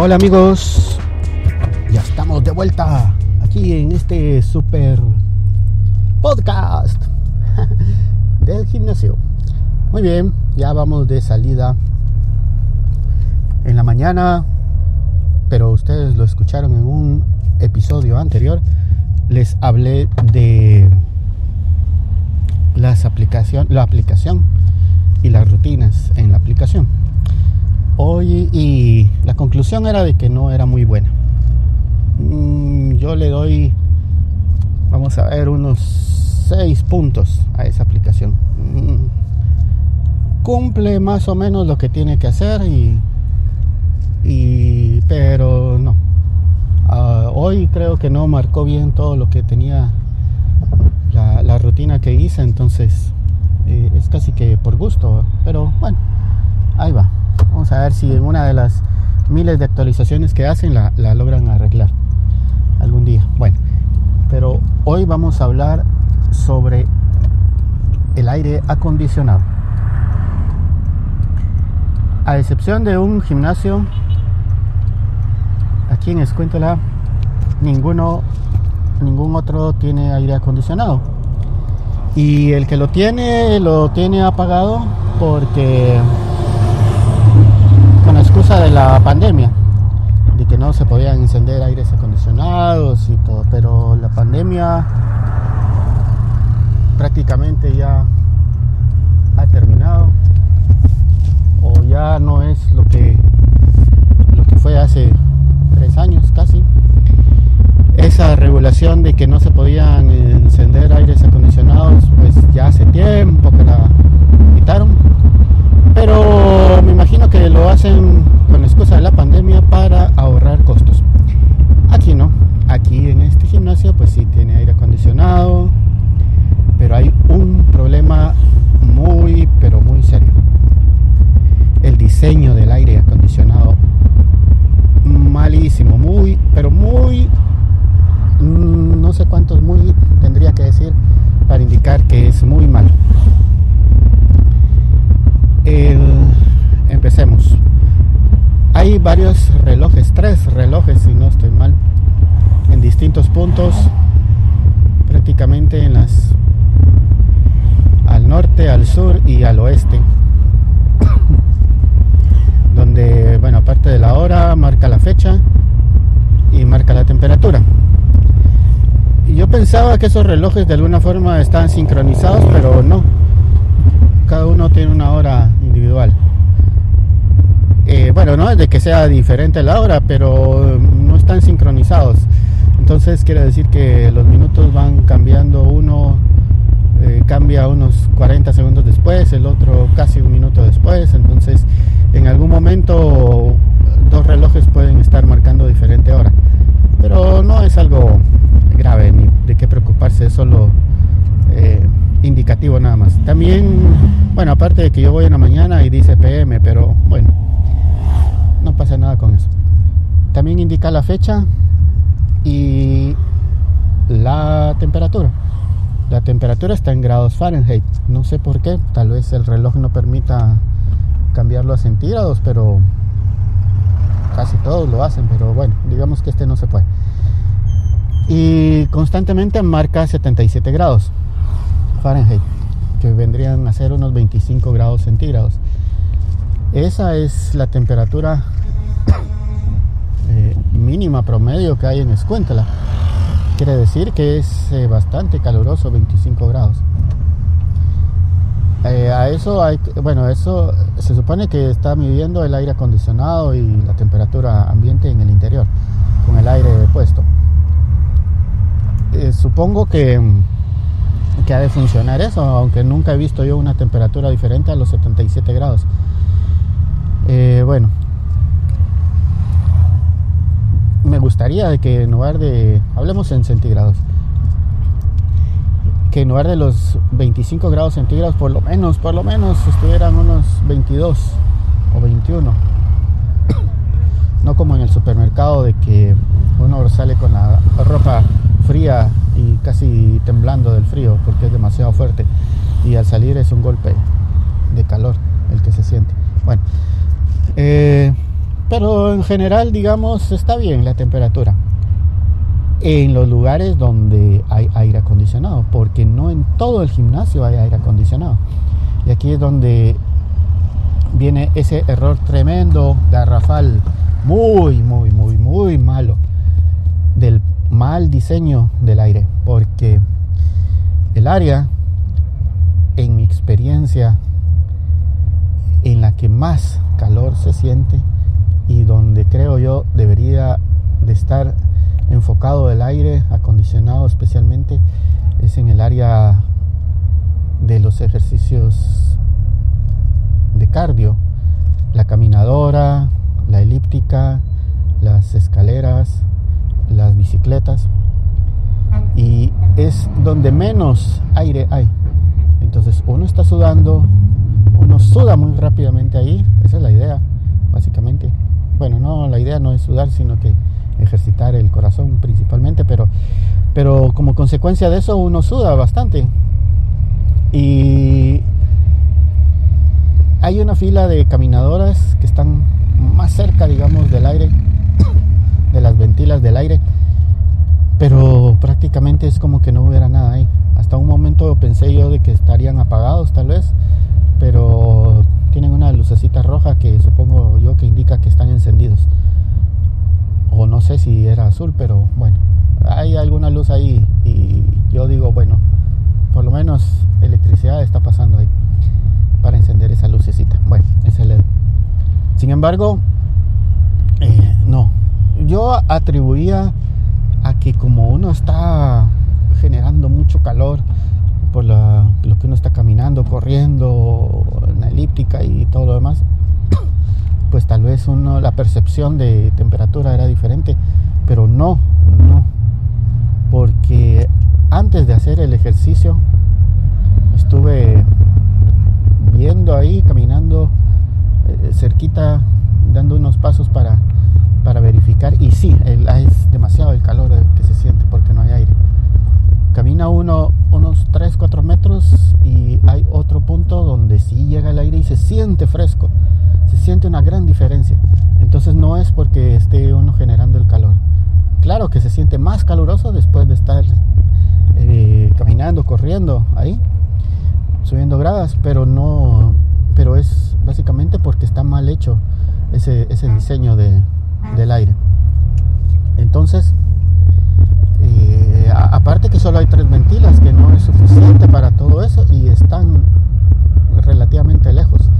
Hola, amigos. Ya estamos de vuelta aquí en este super podcast del gimnasio. Muy bien, ya vamos de salida en la mañana, pero ustedes lo escucharon en un episodio anterior. Les hablé de las aplicación, la aplicación y las rutinas en la aplicación. Hoy y la conclusión era de que no era muy buena. Mm, yo le doy, vamos a ver, unos 6 puntos a esa aplicación. Mm, cumple más o menos lo que tiene que hacer y, y pero no. Ah, hoy creo que no marcó bien todo lo que tenía la, rutina que hice, entonces eh, es casi que por gusto, pero bueno, a ver si en una de las miles de actualizaciones que hacen la, logran arreglar algún día. Bueno, pero hoy vamos a hablar sobre el aire acondicionado. A excepción de un gimnasio, aquí en Escuéntala, ninguno, ningún otro tiene aire acondicionado. Y el que lo tiene, lo tiene apagado porque de la pandemia, de que no se podían encender aires acondicionados y todo, pero la pandemia prácticamente ya ha terminado o ya no es lo que lo que fue hace tres años casi. Esa regulación de que no se podían encender aires acondicionados pues ya hace tiempo que la quitaron pero me imagino que lo hacen excusa de la pandemia para ahorrar costos. Aquí no, aquí en este gimnasio pues sí tiene aire acondicionado, pero hay un problema muy, pero muy serio. El diseño del aire acondicionado malísimo, muy, pero muy, mm, no sé cuántos muy tendría que decir para indicar que es muy malo empecemos. Hay varios relojes, tres relojes si no estoy mal, en distintos puntos, prácticamente en las al norte, al sur y al oeste. Donde, bueno, aparte de la hora, marca la fecha y marca la temperatura. Y yo pensaba que esos relojes de alguna forma están sincronizados, pero no cada uno tiene una hora individual. Bueno, no es de que sea diferente la hora, pero no están sincronizados. Entonces quiere decir que los minutos van cambiando, uno eh, cambia unos 40 segundos después, el otro casi un minuto después. Entonces en algún momento dos relojes pueden estar marcando diferente hora. Pero no es algo grave ni de qué preocuparse, es solo eh, indicativo nada más. También, bueno, aparte de que yo voy en la mañana y dice PM, pero bueno, no pasa nada con eso. También indica la fecha y la temperatura. La temperatura está en grados Fahrenheit. No sé por qué, tal vez el reloj no permita cambiarlo a centígrados, pero casi todos lo hacen, pero bueno, digamos que este no se puede. Y constantemente marca 77 grados. Fahrenheit, que vendrían a ser unos 25 grados centígrados. Esa es la temperatura eh, mínima promedio que hay en Escuéntala. Quiere decir que es eh, bastante caluroso, 25 grados. Eh, a eso hay, bueno, eso se supone que está midiendo el aire acondicionado y la temperatura ambiente en el interior, con el aire puesto. supongo que que ha de funcionar eso, aunque nunca he visto yo una temperatura diferente a los 77 grados. Eh, bueno, me gustaría que en lugar de, hablemos en centígrados, que en lugar de los 25 grados centígrados, por lo menos, por lo menos estuvieran unos 22 o 21. No como en el supermercado de que uno sale con la ropa fría y casi temblando del frío porque es demasiado fuerte y al salir es un golpe de calor el que se siente. Bueno, eh, pero en general, digamos, está bien la temperatura. En los lugares donde hay aire acondicionado, porque no en todo el gimnasio hay aire acondicionado. Y aquí es donde viene ese error tremendo, garrafal, muy, muy, muy, muy malo del mal diseño del aire, porque el área, en mi experiencia, en la que más calor se siente y donde creo yo debería de estar enfocado el aire acondicionado especialmente es en el área de los ejercicios de cardio, la caminadora, la elíptica, las escaleras, las bicicletas y es donde menos aire hay. Entonces uno está sudando, uno suda muy rápidamente ahí, esa es la idea, básicamente. Bueno, no, la idea no es sudar, sino que ejercitar el corazón principalmente, pero, pero como consecuencia de eso uno suda bastante. Y hay una fila de caminadoras que están más cerca, digamos, del aire, de las ventilas del aire, pero prácticamente es como que no hubiera nada ahí. Hasta un momento pensé yo de que estarían apagados tal vez, pero tienen una lucecita roja que supongo yo que indica que están encendidos. O no sé si era azul, pero bueno, hay alguna luz ahí y yo digo, bueno, por lo menos electricidad está pasando ahí para encender esa lucecita. Bueno, ese LED. Sin embargo, eh, no. Yo atribuía a que como uno está generando mucho calor por lo que uno está caminando, corriendo, en la elíptica y todo lo demás, pues tal vez uno la percepción de temperatura era diferente, pero no, no, porque antes de hacer el ejercicio estuve viendo ahí, caminando eh, cerquita, dando unos pasos para, para verificar. Y sí, es demasiado el calor que se siente porque no hay aire. Camina uno unos 3, 4 metros y hay otro punto donde sí llega el aire y se siente fresco. Se siente una gran diferencia. Entonces no es porque esté uno generando el calor. Claro que se siente más caluroso después de estar eh, caminando, corriendo ahí, subiendo gradas, pero no, pero es básicamente porque está mal hecho ese, ese diseño de, del aire. Entonces, aparte que solo hay tres ventilas, que no es suficiente para todo eso y están relativamente lejos.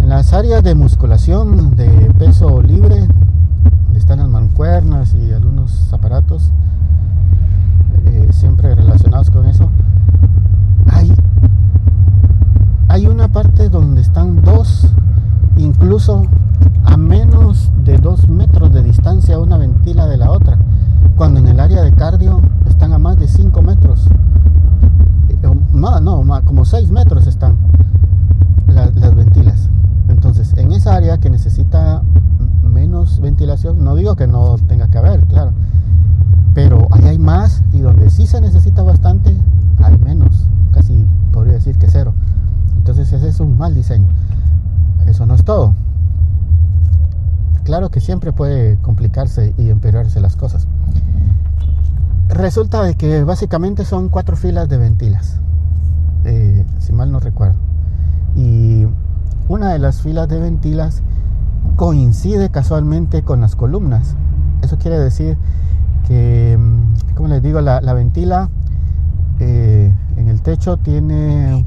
En las áreas de musculación de peso libre, donde están las mancuernas y algunos aparatos eh, siempre relacionados con eso, hay hay una parte donde están dos, incluso a menos de dos metros de distancia una ventila de la otra, cuando en el área de cardio están a más de cinco metros. Eh, no, no, como seis metros están las, las ventilas. Entonces, en esa área que necesita menos ventilación, no digo que no tenga que haber, claro, pero ahí hay más y donde sí se necesita bastante, hay menos, casi podría decir que cero. Entonces ese es un mal diseño. Eso no es todo. Que siempre puede complicarse y empeorarse las cosas. Resulta de que básicamente son cuatro filas de ventilas, eh, si mal no recuerdo. Y una de las filas de ventilas coincide casualmente con las columnas. Eso quiere decir que, mm, como les digo, la, ventila eh, en el techo tiene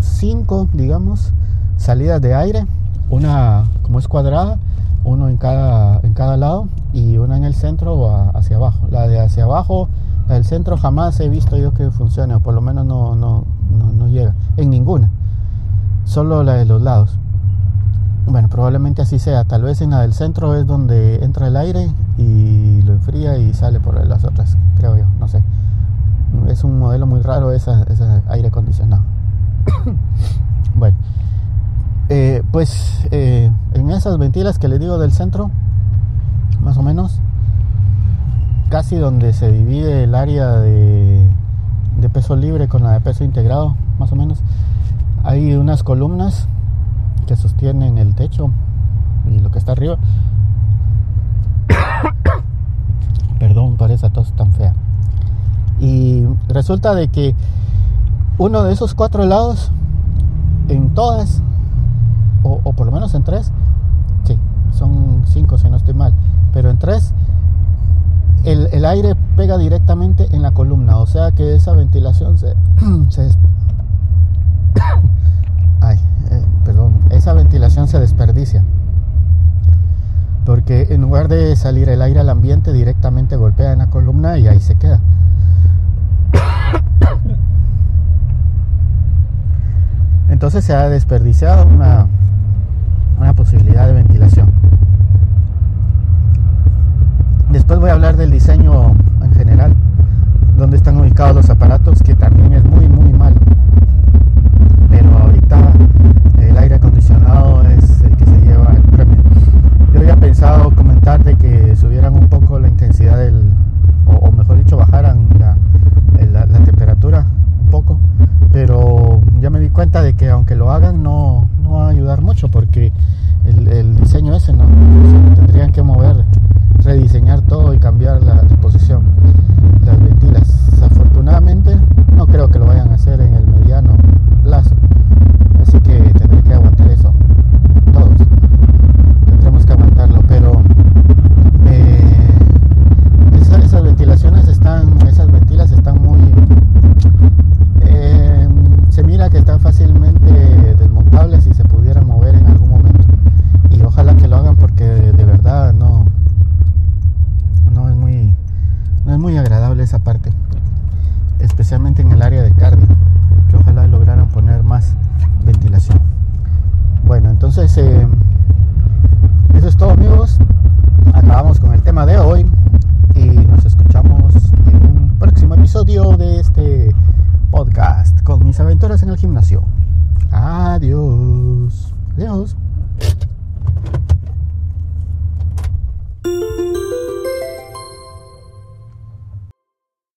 cinco, digamos, salidas de aire, una como es cuadrada, uno en cada, en cada lado y una en el centro o hacia abajo. La de hacia abajo, la del centro jamás he visto yo que funcione, o por lo menos no, no, no, llega, en ninguna, solo la de los lados. Bueno, probablemente así sea. Tal vez en la del centro es donde entra el aire y lo enfría y sale por las otras, creo yo, no sé. Es un modelo muy raro ese aire acondicionado. bueno, eh, pues eh, esas ventilas que les digo del centro, más o menos, casi donde se divide el área de, de peso libre con la de peso integrado, más o menos, hay unas columnas que sostienen el techo y lo que está arriba. Perdón por esa tos tan fea. Y resulta de que uno de esos cuatro lados, en todas, o, o por lo menos en tres, son cinco si no estoy mal, pero en tres el, el, aire pega directamente en la columna, o sea que esa ventilación se, ay, eh, perdón, esa ventilación se desperdicia. Porque en lugar de salir el aire al ambiente, directamente golpea en la columna y ahí se queda. Entonces se ha desperdiciado una, una posibilidad de ventilación. Después voy a hablar del diseño en general, donde están ubicados los aparatos, que también es muy, muy mal. Pero ahorita el aire acondicionado es el que se lleva el premio. Yo había pensado comentar de que subieran un poco la intensidad del, o, mejor dicho, bajaran la, la, la, temperatura poco, pero ya me di cuenta de que aunque lo hagan no, no va a ayudar mucho porque el, diseño ese no tendrían que mover rediseñar todo y cambiar la disposición, las ventilas. Afortunadamente no creo que lo vayan a hacer en el mediano plazo, así que tendré que aguantar eso, todos tendremos que aguantarlo, pero eh, esa, esas ventilaciones están, esas ventilas están fácilmente desmontables y se pudieran mover en algún momento. Y ojalá que lo hagan porque de verdad no no es muy no es muy agradable esa parte especialmente en el área de cardio que ojalá lograran poner más ventilación. Bueno entonces eh, eso es todo amigos. Acabamos con el tema de hoy y nos escuchamos en un próximo episodio de con mis aventuras en el gimnasio. Adiós. Adiós.